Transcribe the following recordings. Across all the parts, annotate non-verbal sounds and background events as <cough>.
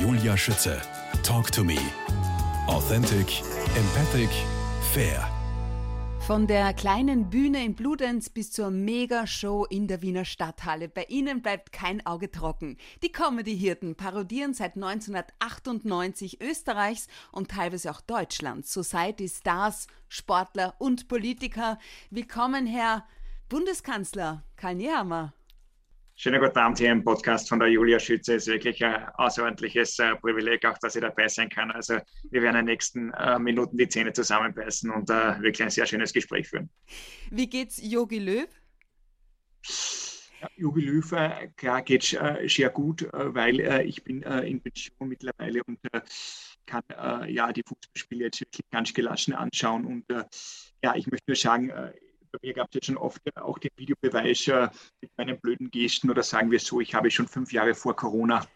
Julia Schütze. Talk to me. Authentic, empathic, fair. Von der kleinen Bühne in Bludenz bis zur Megashow in der Wiener Stadthalle. Bei ihnen bleibt kein Auge trocken. Die Comedy-Hirten parodieren seit 1998 Österreichs und teilweise auch Deutschlands Society-Stars, Sportler und Politiker. Willkommen, Herr Bundeskanzler Karl Nehammer. Schönen guten Abend hier im Podcast von der Julia Schütze. Es ist wirklich ein außerordentliches äh, Privileg, auch dass ich dabei sein kann. Also wir werden in den nächsten äh, Minuten die Zähne zusammenbeißen und äh, wirklich ein sehr schönes Gespräch führen. Wie geht's Yogi Löw? Ja, Jogi Löw, äh, klar geht's äh, sehr gut, äh, weil ich bin in Pension mittlerweile und kann ja die Fußballspiele jetzt wirklich ganz gelassen anschauen. Und ja, ich möchte nur sagen, bei mir gab es jetzt schon oft auch den Videobeweis äh, mit meinen blöden Gesten oder sagen wir so, ich habe schon fünf Jahre vor Corona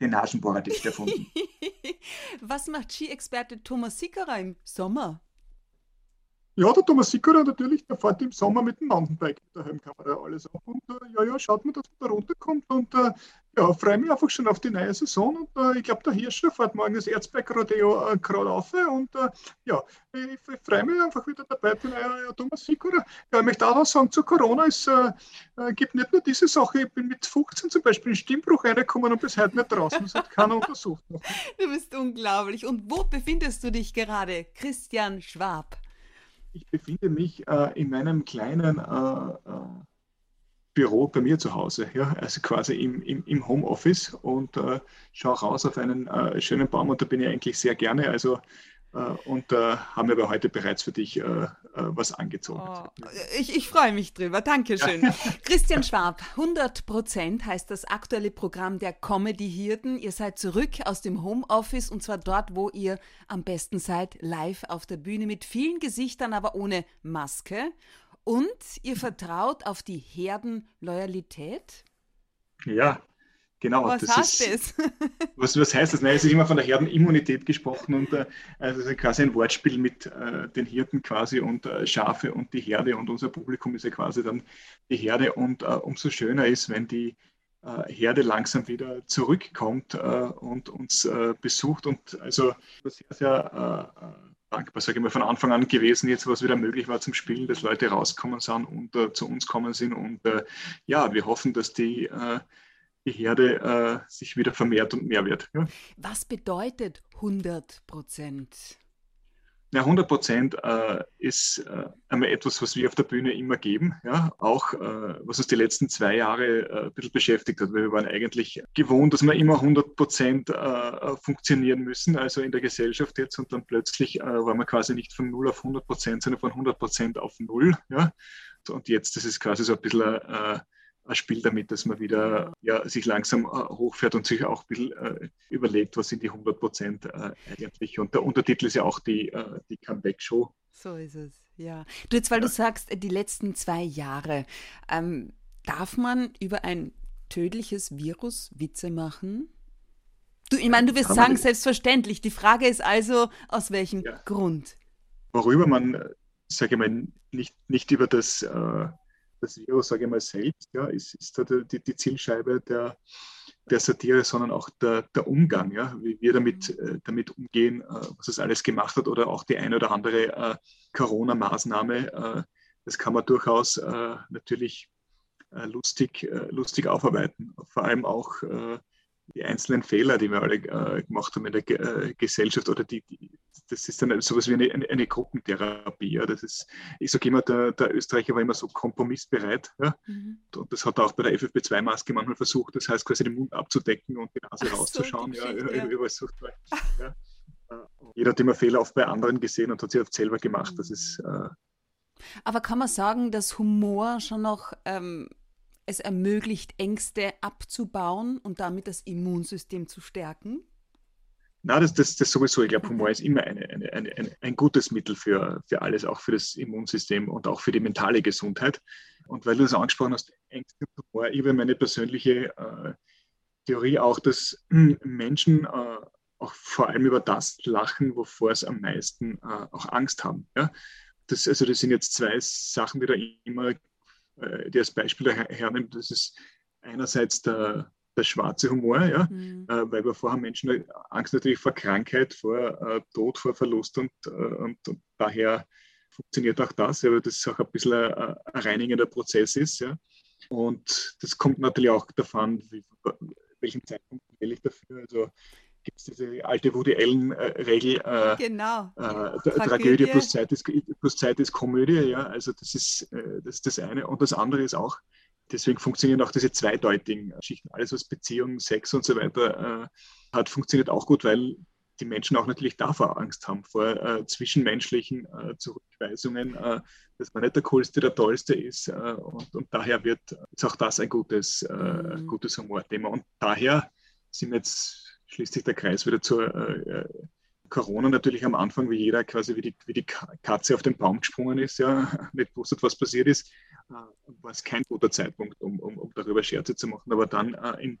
den Nasenbohrerdicht erfunden. <laughs> Was macht Ski-Experte Thomas Sickerer im Sommer? Ja, der Thomas Sickerer natürlich, der fährt im Sommer mit dem Mountainbike daheim, kann man da alles auf. Und äh, ja, ja, schaut man, dass man da runterkommt. Und äh, ja, freue mich einfach schon auf die neue Saison. Und äh, ich glaube, der Hirscher fährt morgen das Erzberg-Rodeo äh, gerade auf. Und äh, ja, ich, ich freue mich einfach wieder dabei bin. Ja, Thomas Sickerer. Ja, ich möchte auch noch sagen, zu Corona, es äh, äh, gibt nicht nur diese Sache, ich bin mit 15 zum Beispiel in Stimmbruch reingekommen und bis heute nicht draußen. Das hat keiner <laughs> untersucht. Noch. Du bist unglaublich. Und wo befindest du dich gerade, Christian Schwab? ich befinde mich äh, in meinem kleinen äh, äh, Büro bei mir zu Hause, ja, also quasi im, im, im Homeoffice und äh, schaue raus auf einen äh, schönen Baum und da bin ich eigentlich sehr gerne. Also äh, und äh, haben wir aber heute bereits für dich äh, äh was angezogen. Oh, ich, ich freue mich drüber. Dankeschön. Ja. <laughs> Christian Schwab, 100 Prozent heißt das aktuelle Programm der Comedy-Hirten. Ihr seid zurück aus dem Homeoffice und zwar dort, wo ihr am besten seid, live auf der Bühne mit vielen Gesichtern, aber ohne Maske. Und ihr vertraut auf die Herdenloyalität? Ja, Genau, was das heißt ist, das? <laughs> was, was heißt das? Nein, es ist immer von der Herdenimmunität gesprochen und äh, also ist quasi ein Wortspiel mit äh, den Hirten quasi und äh, Schafe und die Herde und unser Publikum ist ja quasi dann die Herde und äh, umso schöner ist, wenn die äh, Herde langsam wieder zurückkommt äh, und uns besucht und also sehr, sehr dankbar, sage ich mal, von Anfang an gewesen, jetzt was wieder möglich war zum Spielen, dass Leute rauskommen sind und zu uns kommen sind und ja, wir hoffen, dass die die Herde äh, sich wieder vermehrt und mehr wird. Ja? Was bedeutet 100 Prozent? Ja, 100 Prozent äh, ist äh, einmal etwas, was wir auf der Bühne immer geben. Ja? Auch äh, was uns die letzten zwei Jahre äh, ein bisschen beschäftigt hat, weil wir waren eigentlich gewohnt, dass wir immer 100 Prozent äh, funktionieren müssen, also in der Gesellschaft jetzt. Und dann plötzlich waren wir quasi nicht von 0 auf 100 Prozent, sondern von 100 Prozent auf 0. Ja? Und jetzt, das ist quasi so ein bisschen ein Spiel damit, dass man wieder ja, sich langsam äh, hochfährt und sich auch ein bisschen äh, überlegt, was sind die 100 Prozent äh, eigentlich. Und der Untertitel ist ja auch die, äh, die Comeback-Show. So ist es, ja. Du jetzt, weil ja. du sagst, die letzten zwei Jahre, ähm, darf man über ein tödliches Virus Witze machen? Du, ich meine, du wirst sagen, selbstverständlich. Die Frage ist also, aus welchem ja. Grund? Worüber man, äh, sage ich mal, nicht, nicht über das äh, das Virus, sage ich mal, selbst, ja, ist, ist da die, die Zielscheibe der, der Satire, sondern auch der, der Umgang, ja, wie wir damit, äh, damit umgehen, äh, was es alles gemacht hat oder auch die eine oder andere äh, Corona-Maßnahme. Äh, das kann man durchaus äh, natürlich äh, lustig, lustig aufarbeiten. Vor allem auch die einzelnen Fehler, die wir alle äh, gemacht haben in der Ge äh, Gesellschaft oder die, die, das ist dann sowas wie eine, eine, eine Gruppentherapie. Ja. Das ist, ich sage immer, der, der, Österreicher war immer so kompromissbereit. Ja. Mhm. Und das hat er auch bei der FFP2-Maske manchmal versucht, das heißt quasi den Mund abzudecken und die Nase Ach rauszuschauen. So, ja, ja. Über, ja. Jeder hat immer Fehler oft bei anderen gesehen und hat sie oft selber gemacht. Das ist, äh, aber kann man sagen, dass Humor schon noch ähm, es ermöglicht, Ängste abzubauen und damit das Immunsystem zu stärken? Na, das, das, das sowieso. Ich glaube, Humor ist immer eine, eine, eine, ein gutes Mittel für, für alles, auch für das Immunsystem und auch für die mentale Gesundheit. Und weil du das angesprochen hast, Ängste und Humor, ich habe meine persönliche äh, Theorie auch, dass äh, Menschen äh, auch vor allem über das lachen, wovor es am meisten äh, auch Angst haben. Ja? Das, also das sind jetzt zwei Sachen, die da immer äh, die als Beispiel hernimmt, das ist einerseits der, der schwarze Humor, ja, mhm. äh, weil wir vorher Menschen Angst natürlich vor Krankheit, vor äh, Tod, vor Verlust und, äh, und, und, daher funktioniert auch das, aber das ist auch ein bisschen ein, ein reinigender Prozess ist. Ja. Und das kommt natürlich auch davon, wie, welchen Zeitpunkt wähle ich dafür. Also gibt es diese alte Woody Allen-Regel, äh, genau. Äh, Tragödie plus Zeit, ist, plus Zeit ist Komödie, ja, also das ist, äh, das ist das eine. Und das andere ist auch, deswegen funktionieren auch diese zweideutigen Schichten, alles was Beziehung, Sex und so weiter äh, hat, funktioniert auch gut, weil die Menschen auch natürlich davor Angst haben, vor äh, zwischenmenschlichen äh, Zurückweisungen, äh, dass man nicht der Coolste, der Tollste ist. Äh, und, und, daher wird, ist auch das ein gutes, mhm. gutes Humorthema. Und daher sind wir jetzt schließt sich der Kreis wieder zur äh, äh, Corona natürlich am Anfang, wie jeder quasi wie die, wie die Katze auf den Baum gesprungen ist, ja, <laughs> nicht wusste, was passiert ist, äh, war es kein guter Zeitpunkt, um, um, um darüber Scherze zu machen. Aber dann äh, in,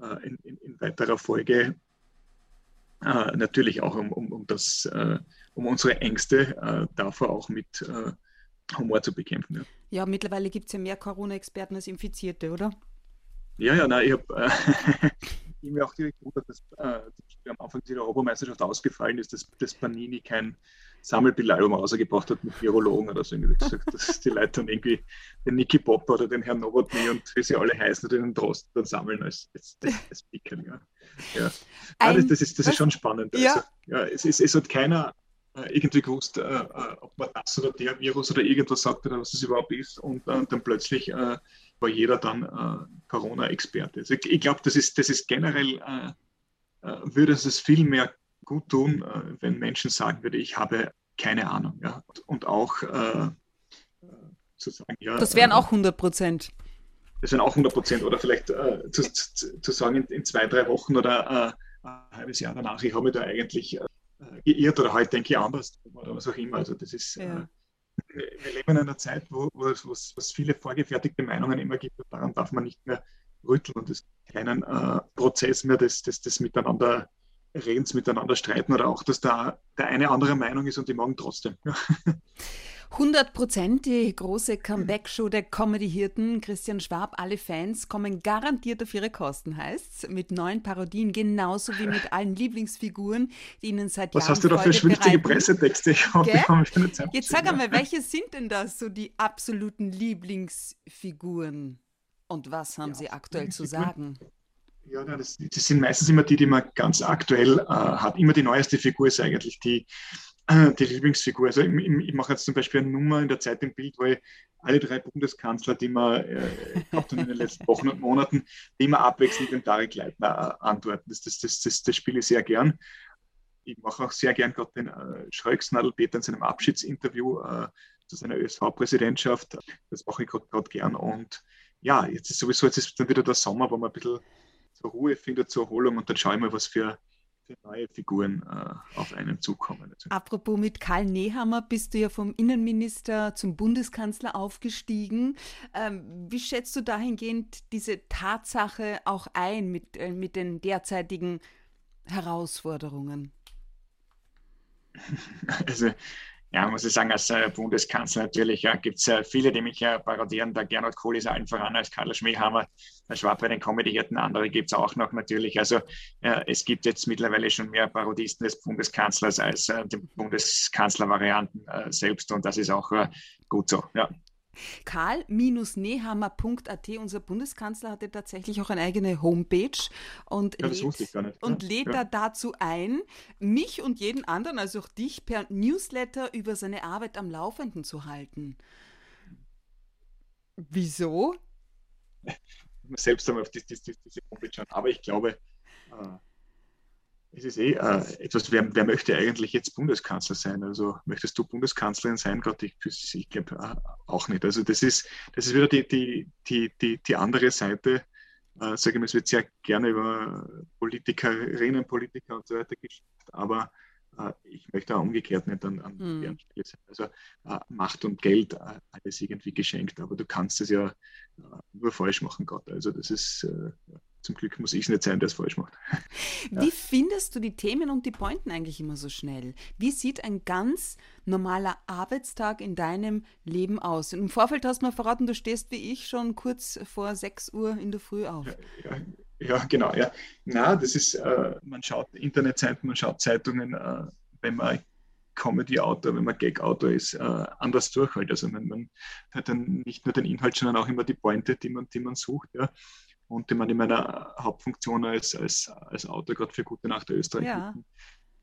äh, in, in, weiterer Folge äh, natürlich auch um, um, um, das, um unsere Ängste davor auch mit Humor zu bekämpfen. Ja, ja mittlerweile gibt es ja mehr Corona-Experten als Infizierte, oder? Ja, ja, nein, ich habe <laughs> ging mir auch direkt gut, dass äh, am Anfang der Europameisterschaft ausgefallen ist, dass, dass Panini kein Sammelbildalbum rausgebracht hat mit Virologen oder so. Irgendwie gesagt, dass die Leute dann irgendwie den Niki Popper oder den Herrn Nowotny und wie sie alle heißen, den Drosten dann sammeln als, als, als Speaker. Ja. Ja. Ein, das, das, ist, das ist schon spannend. Ja. Also, ja, es, es, es hat keiner irgendwie gewusst, äh, äh, ob man das oder der Virus oder irgendwas sagt oder was es überhaupt ist. Und äh, dann plötzlich äh, war jeder dann äh, Corona-Experte. Also ich, ich glaube, das ist, das ist generell, würde es viel mehr gut tun, wenn Menschen sagen würden, ich habe keine Ahnung. Ja? Und auch zu sagen, ja. Das wären auch 100 Prozent. Das wären auch 100 Prozent. Oder vielleicht zu, zu, zu, sagen, in, in, zwei, drei Wochen oder ein halbes Jahr danach, ich habe mich da eigentlich geirrt oder heute denke ich anders oder was auch immer. Also das ist, ja. äh, wir leben in einer Zeit, wo, wo es viele vorgefertigte Meinungen immer gibt und daran darf man nicht mehr rütteln und es ist keinen äh, Prozess mehr des, des, des Miteinander Redens, miteinander streiten oder auch, dass da der eine andere Meinung ist und die morgen trotzdem. <laughs> 100 Prozent, die große Comeback-Show der Comedy-Hirten. Christian Schwab, alle Fans kommen garantiert auf ihre Kosten, heißt's. Mit neuen Parodien, genauso wie mit allen Lieblingsfiguren, die Ihnen seit Was Jahren. Was hast du da für schwülstige Pressetexte? Ich hoffe, wir haben schon Zeit. Jetzt sag einmal, welche sind denn das so die absoluten Lieblingsfiguren? Und was haben ja, Sie aktuell zu sagen? Ja, das, das, sind meistens immer die, die man ganz aktuell äh, hat. Immer die neueste Figur ist eigentlich die, die Lieblingsfigur. Also ich, ich, mache jetzt zum Beispiel eine Nummer in der Zeit im Bild, wo ich alle drei Bundeskanzler, die wir äh, in den letzten Wochen und Monaten, die immer abwechselnd den Tarek Leitner äh, antworten. Das, das, das, das, das spiele ich sehr gern. Ich mache auch sehr gern gerade den äh, Schröcksnadel Peter in seinem Abschiedsinterview äh, zu seiner ÖSV-Präsidentschaft. Das mache ich gerade gern. Und ja, jetzt ist sowieso, jetzt ist dann wieder der Sommer, wo man ein bisschen zur Ruhe findet, zur Erholung und dann schaue ich mal, was für für neue Figuren äh, auf einen zukommen. Apropos mit Karl Nehammer bist du ja vom Innenminister zum Bundeskanzler aufgestiegen. Ähm, wie schätzt du dahingehend diese Tatsache auch ein mit, äh, mit den derzeitigen Herausforderungen? <laughs> Also ja, muss ich sagen, als äh, Bundeskanzler natürlich ja, gibt es äh, viele, die mich ja parodieren. Der Gernot Kohl ist allen voran als Karl Schmehammer, der Schwab bei den Comedy-Hirten, andere gibt es auch noch natürlich. Also äh, es gibt jetzt mittlerweile schon mehr Parodisten des Bundeskanzlers als äh, die Bundeskanzler-Varianten äh, selbst und das ist auch äh, gut so. Ja. Karl-Nehammer.at, unser Bundeskanzler, hatte tatsächlich auch eine eigene Homepage und, ja, lädt, und lädt ja. da dazu ein, mich und jeden anderen, also auch dich, per Newsletter über seine Arbeit am Laufenden zu halten. Wieso? Selbst einmal auf die, die, die, diese Homepage schauen. Aber ich glaube, äh, es ist eh äh, etwas, wer, wer, möchte eigentlich jetzt Bundeskanzler sein? Also möchtest du Bundeskanzlerin sein? Gott, ich, ich glaube äh, auch nicht. Also das ist, das ist wieder die, die, die, die, die andere Seite. Äh, sage ich mal, es wird sehr gerne über Politikerinnen, Politiker und so weiter geschimpft, aber äh, ich möchte auch umgekehrt nicht an, an mhm. deren Stelle sein. Also äh, Macht und Geld, äh, alles irgendwie geschenkt, aber du kannst es ja nur falsch machen, Gott. Also das ist zum Glück muss ich es nicht sein, der es falsch macht. Wie <laughs> ja. findest du die Themen und die Pointen eigentlich immer so schnell? Wie sieht ein ganz normaler Arbeitstag in deinem Leben aus? Und Im Vorfeld hast du mir verraten, du stehst wie ich schon kurz vor 6 Uhr in der Früh auf. Ja, ja, Ja, genau, ja. Na, das ist, äh, man schaut Internetseiten, man schaut Zeitungen, äh, wenn man Comedy-Autor, wenn man Gag-Autor ist, äh, anders durch halt. Also man, man, hat dann nicht nur den Inhalt, sondern auch immer die Pointe, die man, die man sucht. Ja. Und die man in meiner Hauptfunktion als, als, als Autor gerade für Gute Nacht der Österreich ja.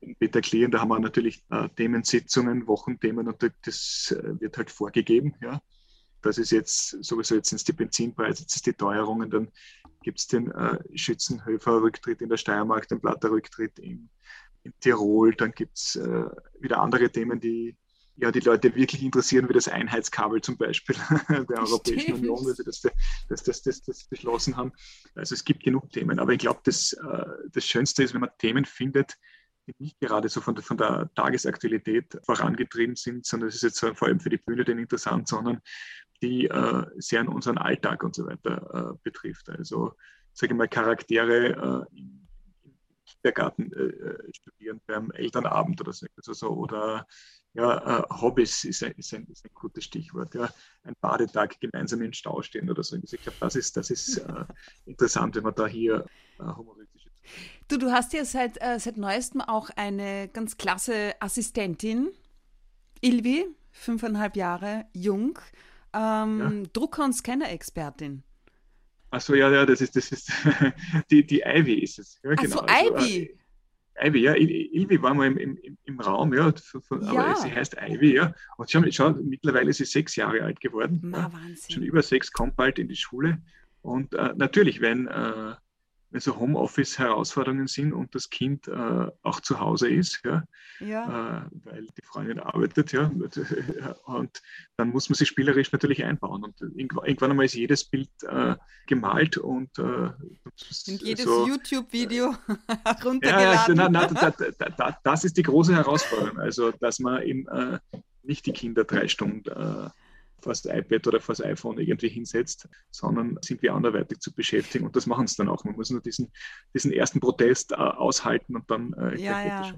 in Peter Kleen, da haben wir natürlich äh, Themensitzungen, Wochenthemen und das äh, wird halt vorgegeben. Ja. Das ist jetzt sowieso, jetzt sind es die Benzinpreise, jetzt ist die Teuerungen, dann gibt es den äh, Schützenhöfer-Rücktritt in der Steiermark, den Platter-Rücktritt in, in, Tirol, dann gibt es äh, wieder andere Themen, die ja, die Leute wirklich interessieren, wie das Einheitskabel zum Beispiel <laughs> der Europäischen Union, wie sie das, das, das, das, das beschlossen haben. Also es gibt genug Themen, aber ich glaube, das, äh, das Schönste ist, wenn man Themen findet, die nicht gerade so von der, von der Tagesaktualität vorangetrieben sind, sondern es ist jetzt vor allem für die Bühne denn interessant, sondern die äh, sehr an unseren Alltag und so weiter äh, betrifft. Also, sage ich mal, Charaktere äh, im, Kindergarten äh, äh, studieren beim Elternabend oder so, also, oder ja, äh, Hobbys ist ein, ist, ein, ist ein, gutes Stichwort. Ja. Ein Badetag gemeinsam im Stau stehen oder so. Also ich glaube, das ist, das ist <laughs> interessant, wenn man da hier humoristisch Du, du hast ja seit, seit neuestem auch eine ganz klasse Assistentin, Ilvi, fünfeinhalb Jahre jung ähm, ja. Drucker- und Scanner-Expertin. Achso, ja, ja, das ist, das ist <laughs> die, die Ivy ist es. Ja, genau. so, also, Ivy. Äh, Ivy, ja, Ilvi war mal im, im, im Raum, ja, von, ja, aber sie heißt Ivy, ja. Und schau, schau, mittlerweile ist sie sechs Jahre alt geworden. Na, Wahnsinn. Schon über sechs, kommt bald in die Schule. Und äh, natürlich, wenn äh, wenn so Homeoffice-Herausforderungen sind und das Kind äh, auch zu Hause ist, ja, ja. Äh, weil die Freundin arbeitet, ja, <laughs> und dann muss man sich spielerisch natürlich einbauen. Und irgendwann einmal ist jedes Bild äh, gemalt und, äh, und jedes so, YouTube-Video runtergeladen. <laughs> Ja, na, na, da, da, das ist die große Herausforderung, also dass man eben äh, nicht die Kinder drei Stunden vor das iPad oder vor das iPhone irgendwie hinsetzt, sondern sind wir anderweitig zu beschäftigen und das machen es dann auch. Man muss nur diesen, diesen ersten Protest äh, aushalten und dann äh, ja, ja.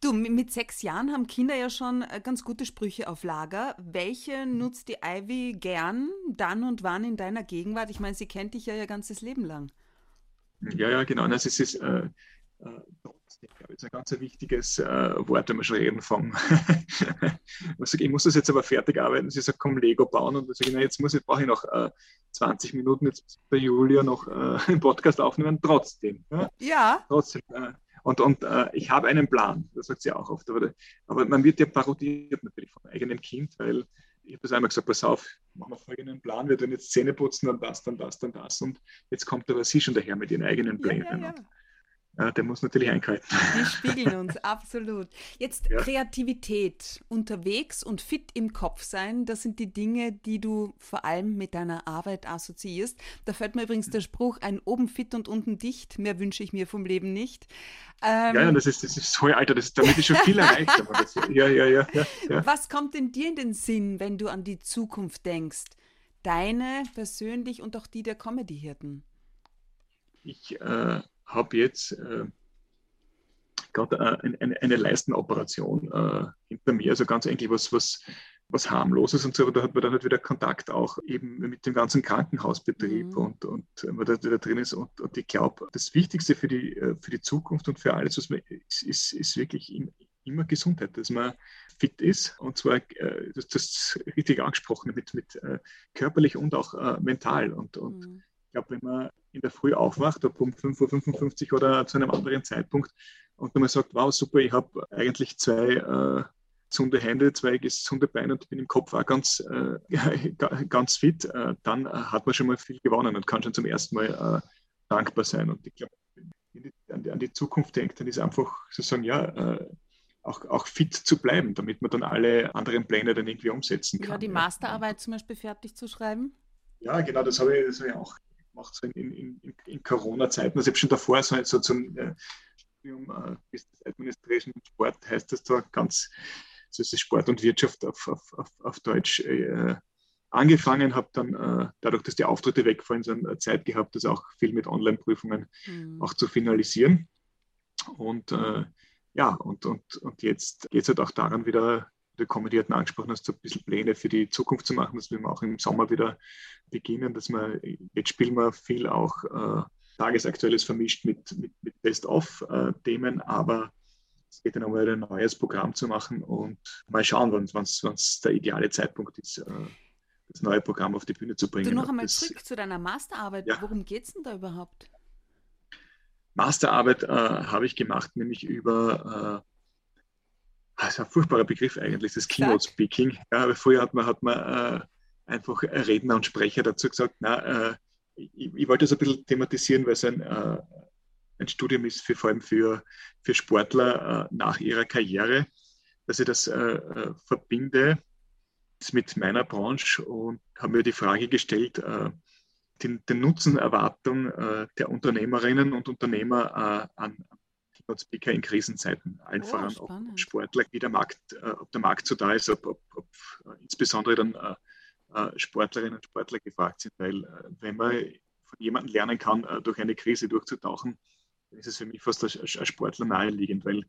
Du, mit sechs Jahren haben Kinder ja schon äh, ganz gute Sprüche auf Lager. Welche nutzt die Ivy gern, dann und wann in deiner Gegenwart? Ich meine, sie kennt dich ja ihr ganzes Leben lang. Ja, ja, genau. Also es ist äh, äh, ich glaube, das ist ein ganz wichtiges äh, Wort, wenn wir schon reden vom. <laughs> ich muss das jetzt aber fertig arbeiten. Sie sagt, komm, Lego bauen. Und ich sage, na, jetzt muss ich, brauche ich noch äh, 20 Minuten, jetzt bei Julia noch äh, <laughs> einen Podcast aufnehmen. Trotzdem. Ja. ja. Trotzdem. Äh, und, und äh, ich habe einen Plan, das sagt sie auch oft. Aber, aber man wird ja parodiert natürlich vom eigenen Kind, weil ich habe das einmal gesagt, pass auf, machen wir folgenden Plan, wir tun jetzt Zähne putzen, dann das, dann das, dann das. Und jetzt kommt aber sie schon daher mit ihren eigenen Plänen. Ja, ja, ja ja, der muss natürlich einkalten. Die <laughs> spiegeln uns, absolut. Jetzt ja. Kreativität, unterwegs und fit im Kopf sein, das sind die Dinge, die du vor allem mit deiner Arbeit assoziierst. Da fällt mir übrigens der Spruch, ein oben fit und unten dicht, mehr wünsche ich mir vom Leben nicht. Ähm, ja, ja, das ist, das ist so, Alter, das, damit ist schon viel erreicht. Das, ja, ja, ja, ja, Was kommt denn dir in den Sinn, wenn du an die Zukunft denkst? Deine persönlich und auch die der Comedy-Hirten? Ich äh, habe jetzt äh, gerade äh, eine, eine, Leistenoperation äh, hinter mir, also ganz eigentlich was, was, was harmloses und so, aber da hat man dann halt wieder Kontakt auch eben mit dem ganzen Krankenhausbetrieb mhm. und, und man da wieder drin ist. Und, und ich glaube, das Wichtigste für die, äh, für die Zukunft und für alles, was man ist, ist, ist wirklich immer Gesundheit, dass man fit ist und zwar äh, das, das richtig angesprochen mit, mit äh, körperlich und auch äh, mental. Und, und mhm glaube, wenn man in der Früh aufwacht, ob um 5.55 Uhr oder zu einem anderen Zeitpunkt, und man sagt, wow, super, ich habe eigentlich zwei äh, gesunde Hände, zwei gesunde Beine und bin im Kopf auch ganz, äh, <laughs> ganz fit, äh, dann hat man schon mal viel gewonnen und kann schon zum ersten Mal äh, dankbar sein. Und ich glaube, wenn ich an die, an die, Zukunft denkt, dann ist einfach sozusagen, ja, äh, auch, auch, fit zu bleiben, damit man dann alle anderen Pläne dann irgendwie umsetzen kann. Ja, die Masterarbeit ja. zum Beispiel fertig zu schreiben? Ja, genau, das habe ich, das habe ich auch gemacht, so in, in, in, in Corona-Zeiten. Also ich habe schon davor so, so zum äh, Studium äh, Business Administration und Sport heißt das da ganz, so ist Sport und Wirtschaft auf, auf, auf, auf Deutsch äh, angefangen, habe dann äh, dadurch, dass die Auftritte wegfallen, so eine Zeit gehabt, das auch viel mit Online-Prüfungen mhm. auch zu finalisieren. Und äh, ja, und, und, und jetzt geht es halt auch daran, wieder der Comedy hat angesprochen hast, so ein bisschen Pläne für die Zukunft zu machen. Das will wir auch im Sommer wieder beginnen, dass wir, jetzt spielen wir viel auch äh, Tagesaktuelles vermischt mit, mit, mit Best-of-Themen, aber es geht dann einmal ein neues Programm zu machen und mal schauen, wann es der ideale Zeitpunkt ist, äh, das neue Programm auf die Bühne zu bringen. Du noch einmal das, zurück zu deiner Masterarbeit. Ja. Worum geht es denn da überhaupt? Masterarbeit äh, habe ich gemacht, nämlich über, äh, das ist ein furchtbarer Begriff eigentlich, das Keynote Speaking. Ja, früher hat man, hat man äh, einfach Redner und Sprecher dazu gesagt, na, äh, ich, ich, wollte das ein bisschen thematisieren, weil es ein, äh, ein Studium ist, für, vor allem für, für Sportler äh, nach ihrer Karriere, dass ich das verbinde mit meiner Branche und habe mir die Frage gestellt, den, den Nutzenerwartung äh, der Unternehmerinnen und Unternehmer äh, an Speaker in Krisenzeiten, allen oh, voran auch Sportler, wie der Markt, äh, ob der Markt so da ist, ob, ob, ob äh, insbesondere dann äh, äh, Sportlerinnen und Sportler gefragt sind, weil wenn man von jemandem lernen kann, durch eine Krise durchzutauchen, dann ist es für mich fast als Sportler naheliegend, weil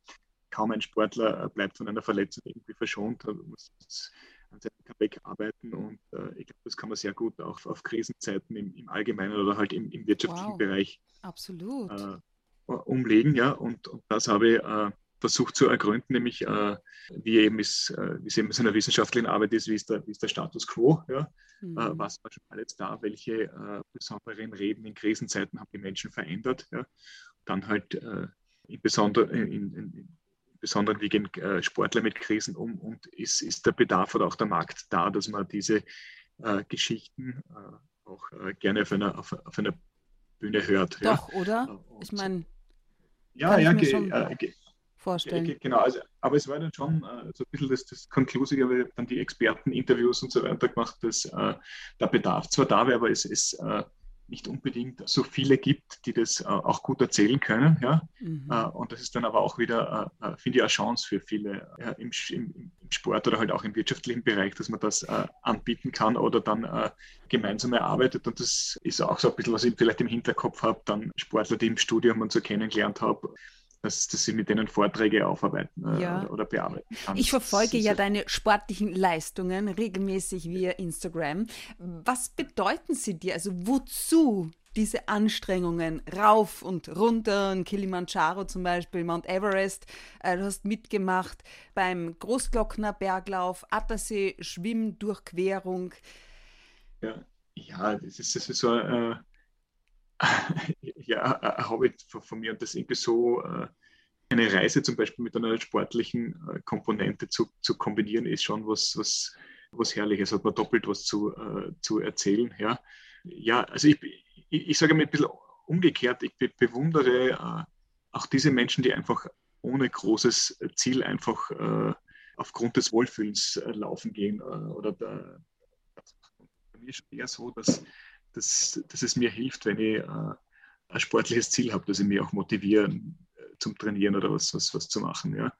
kaum ein Sportler bleibt von einer Verletzung irgendwie verschont. muss an seinem Comeback arbeiten und äh, ich glaube, das kann man sehr gut auch auf Krisenzeiten im, im Allgemeinen oder halt im, im wirtschaftlichen wow. Bereich Absolut. Äh, umlegen. Ja? Und, und das habe ich äh, versucht zu ergründen, nämlich äh, wie, eben ist, äh, wie es eben in einer wissenschaftlichen Arbeit ist, wie ist der, wie ist der Status quo, ja? Äh, mhm. was war schon alles da, welche besonderen Reden in Krisenzeiten haben die Menschen verändert. Ja? Dann halt in, besonder, in, in, besonderen wie gehen äh, Sportler mit Krisen um und ist, ist der Bedarf oder auch der Markt da, dass man diese äh, Geschichten äh, auch äh, gerne auf einer, auf, auf, einer Bühne hört. Doch, ja. oder? Und ich meine, ja, ja, ge, äh, ge, vorstellen. Ge, genau, also, aber es war dann schon äh, so ein bisschen das, das Konklusive, weil dann die Experteninterviews und so weiter gemacht, dass der Bedarf zwar da wäre, aber es ist nicht unbedingt so viele gibt, die das äh, auch gut erzählen können. Ja? Mhm. Äh, und das ist dann aber auch wieder, äh, finde ich, eine Chance für viele im, im, im, Sport oder halt auch im wirtschaftlichen Bereich, dass man das anbieten kann oder dann gemeinsam erarbeitet. Und das ist auch so ein bisschen, was ich vielleicht im Hinterkopf habe, dann Sportler, die im Studium und so kennengelernt habe, dass, dass sie mit denen Vorträge aufarbeiten äh, ja. oder, oder, bearbeiten kann. Ich verfolge ja deine sportlichen Leistungen regelmäßig via Instagram. Was bedeuten sie dir? Also wozu diese Anstrengungen rauf und runter, in Kilimanjaro zum Beispiel, Mount Everest. Äh, du hast mitgemacht beim Großglockner Berglauf, Attersee Schwimmdurchquerung. Ja, ja das, ist, das ist so äh, <laughs> ja, ein Hobby von mir und das irgendwie so äh, eine Reise zum Beispiel mit einer sportlichen äh, Komponente zu, zu kombinieren, ist schon was, was, was Herrliches, hat man doppelt was zu, äh, zu erzählen. Ja, ja also ich, ich, ich sage mal ein bisschen umgekehrt, ich bewundere äh, auch diese Menschen, die einfach ohne großes Ziel einfach äh, aufgrund des Wohlfühlens äh, laufen gehen oder da, bei mir ist es eher so, dass dass, dass es mir hilft, wenn ich äh, ein sportliches Ziel habe, dass ich mich auch motiviere äh, zum Trainieren oder was, was, was zu machen. Ja,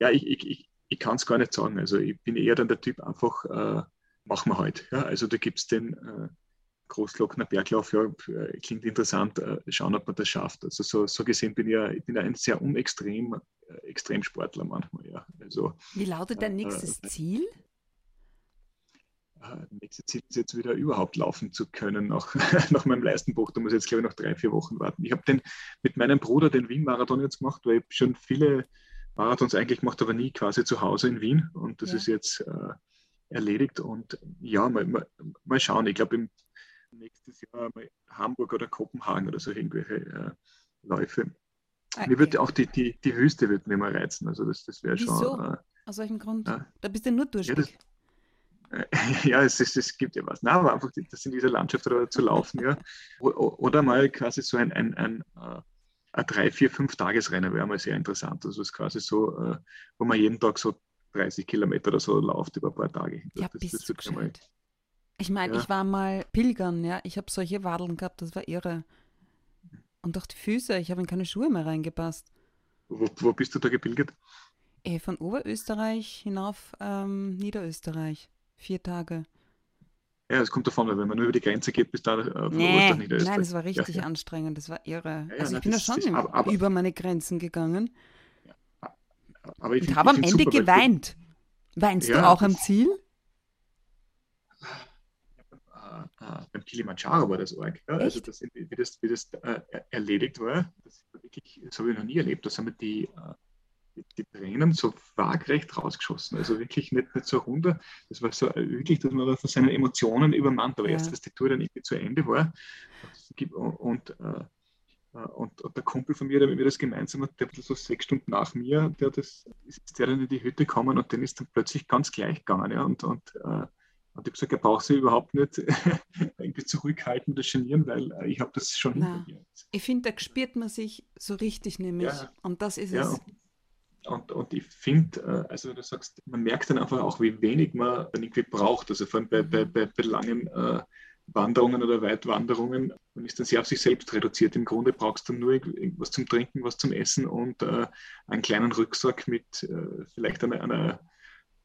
ja ich, ich, ich, ich kann es gar nicht sagen. Also ich bin eher dann der Typ einfach, äh, machen wir heute. Halt. Ja, also da gibt es den äh, Großglockner Berglauf, ja, äh, klingt interessant, äh, schauen, ob man das schafft. Also so, so gesehen bin ich, ja, ich bin ein sehr unextrem äh, Extremsportler manchmal. Ja. Also, Wie lautet dein nächstes Ziel? Äh, nächste Ziel ist jetzt wieder überhaupt laufen zu können nach, <laughs> nach meinem Leistenbruch. Da muss ich jetzt, glaube ich, noch drei, vier Wochen warten. Ich habe den mit meinem Bruder den Wien-Marathon jetzt gemacht, weil ich schon viele Marathons eigentlich gemacht, aber nie quasi zu Hause in Wien. Und das ja. ist jetzt äh, erledigt. Und ja, mal, mal, mal schauen. Ich glaube, nächstes Jahr mal Hamburg oder Kopenhagen oder so irgendwelche äh, Läufe. Okay. Mir würde auch die, die, die Wüste wird mir mal reizen. Also das, das wäre schon. Äh, Aus welchem Grund? Da bist du nur durstig. Ja, <laughs> ja, es, es, es gibt ja was. Na, aber einfach das in dieser Landschaft zu laufen, ja. Oder mal quasi so ein, ein, ein, äh, ein drei, vier, fünf Tagesrennen wäre mal sehr interessant. Also es ist quasi so, äh, wo man jeden Tag so 30 Kilometer oder so läuft über ein paar Tage. Ja, das, bist das du mal, Ich meine, ja. ich war mal pilgern, ja. Ich habe solche Wadeln gehabt, das war irre. Und auch die Füße, ich habe in keine Schuhe mehr reingepasst. Wo, wo bist du da gepilgert? Äh, von Oberösterreich hinauf ähm, Niederösterreich. Vier Tage. Ja, es kommt davon, wenn man nur über die Grenze geht, bis da äh, nee, Nein, das war richtig ja, ja. anstrengend, das war irre. Ja, also ich bin da schon ist, aber, aber, über meine Grenzen gegangen. Aber ich und habe am Ende super, geweint. Weinst du auch am Ziel? Äh, äh, beim Kilimanjaro war das arg. Ja? Also das, wie das, wie das äh, erledigt war, das, wirklich, das habe ich noch nie erlebt. Da haben wir die, äh, die, Tränen so waagrecht rausgeschossen. Also wirklich nicht, nicht so runter. Das war so äh, wirklich, dass man von seinen Emotionen übermannt. Aber ja. erst, dass die Tour dann irgendwie zu Ende war. Und, und äh, und, und, der Kumpel von mir, der mit mir das gemeinsam hat, der so sechs Stunden nach mir, der das, ist der dann in die Hütte gekommen und dann ist dann plötzlich ganz gleich gegangen. Ja, und, und, äh, und ich habe gesagt, er braucht sich überhaupt nicht <laughs> irgendwie zurückhalten oder genieren, weil äh, ich habe das schon hinter mir. Ich finde, da spürt man sich so richtig nämlich. Ja, und das ist ja, es. Und, und ich finde, äh, also du sagst, man merkt dann einfach auch, wie wenig man dann irgendwie braucht. Also vor allem bei, bei, bei, bei langen äh, Wanderungen oder Weitwanderungen. Man ist dann sehr auf sich selbst reduziert. Im Grunde brauchst du nur irgendwas zum Trinken, was zum Essen und äh, einen kleinen Rucksack mit äh, vielleicht einer, einer,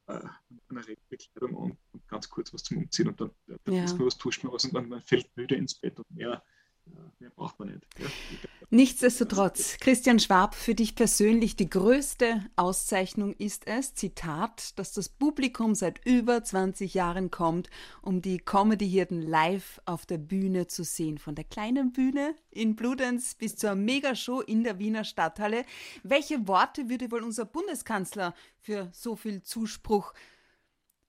äh, einer Regenbekleidung und, und, ganz kurz was zum Umziehen und dann, dann ja. man was, tust man was und dann man fällt müde ins Bett und mehr mehr braucht man nicht. Ja. Nichtsdestotrotz, Christian Schwab, für dich persönlich die größte Auszeichnung ist es, Zitat, dass das Publikum seit über 20 Jahren kommt, um die Comedy-Hirten live auf der Bühne zu sehen. Von der kleinen Bühne in Bludenz bis zur Megashow in der Wiener Stadthalle. Welche Worte würde wohl unser Bundeskanzler für so viel Zuspruch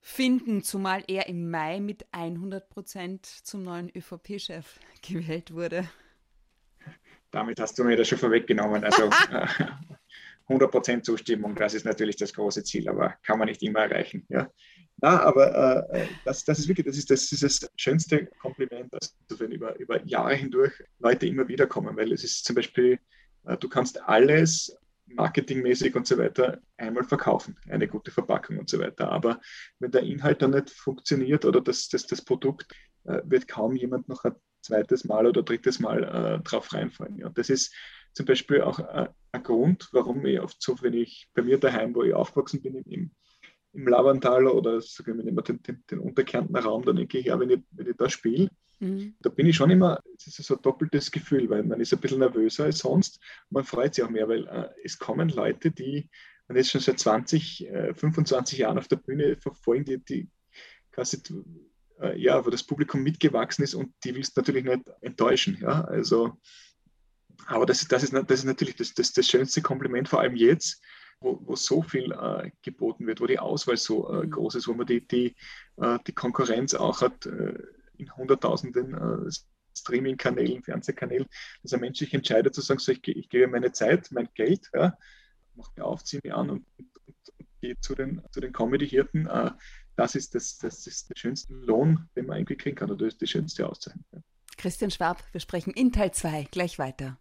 finden, zumal er im Mai mit 100 Prozent zum neuen ÖVP-Chef gewählt wurde. Damit hast du mir das schon vorweggenommen. Also 100 Prozent Zustimmung, das ist natürlich das große Ziel, aber kann man nicht immer erreichen. Ja. Na, aber äh, das, das ist wirklich, das ist das, ist das schönste Kompliment, also wenn über, über Jahre hindurch Leute immer wieder kommen, weil es ist zum Beispiel, äh, du kannst alles marketingmäßig und so weiter einmal verkaufen, eine gute Verpackung und so weiter. Aber wenn der Inhalt dann nicht funktioniert oder das, das, das Produkt, äh, wird kaum jemand noch zweites Mal oder drittes Mal äh, drauf reinfallen. Ja. Und das ist zum Beispiel auch äh, ein Grund, warum ich oft so, wenn ich bei mir daheim, wo ich aufgewachsen bin, im, im Lavantal oder sagen wir den, den, den Unterkärntner Raum, dann denke ich, ja, wenn ich, wenn ich da spiele, Mhm. Da bin ich schon immer, es ist so ein doppeltes Gefühl, weil man ist ein bisschen nervöser als sonst. Man freut sich auch mehr, weil äh, es kommen Leute, die man ist schon seit 20, äh, 25 Jahren auf der Bühne verfolgen, die, die quasi, äh, ja, wo das Publikum mitgewachsen ist und die willst du natürlich nicht enttäuschen. Ja? Also, aber das, das, ist, das ist natürlich das, das, das schönste Kompliment, vor allem jetzt, wo, wo so viel äh, geboten wird, wo die Auswahl so äh, mhm. groß ist, wo man die, die, äh, die Konkurrenz auch hat äh, in Hunderttausenden äh, Streaming-Kanälen, Fernsehkanälen, dass ein Mensch sich entscheidet zu sagen, so, ich, ich gebe meine Zeit, mein Geld, ja, mache mir auf, ziehe mir an und, und, und gehe zu den, zu den Comedy-Hirten. Äh, das ist, das, das ist der schönste Lohn, den man irgendwie kriegen kann, oder das ist die schönste Auszeichnung. Christian Schwab, wir sprechen in Teil 2 gleich weiter.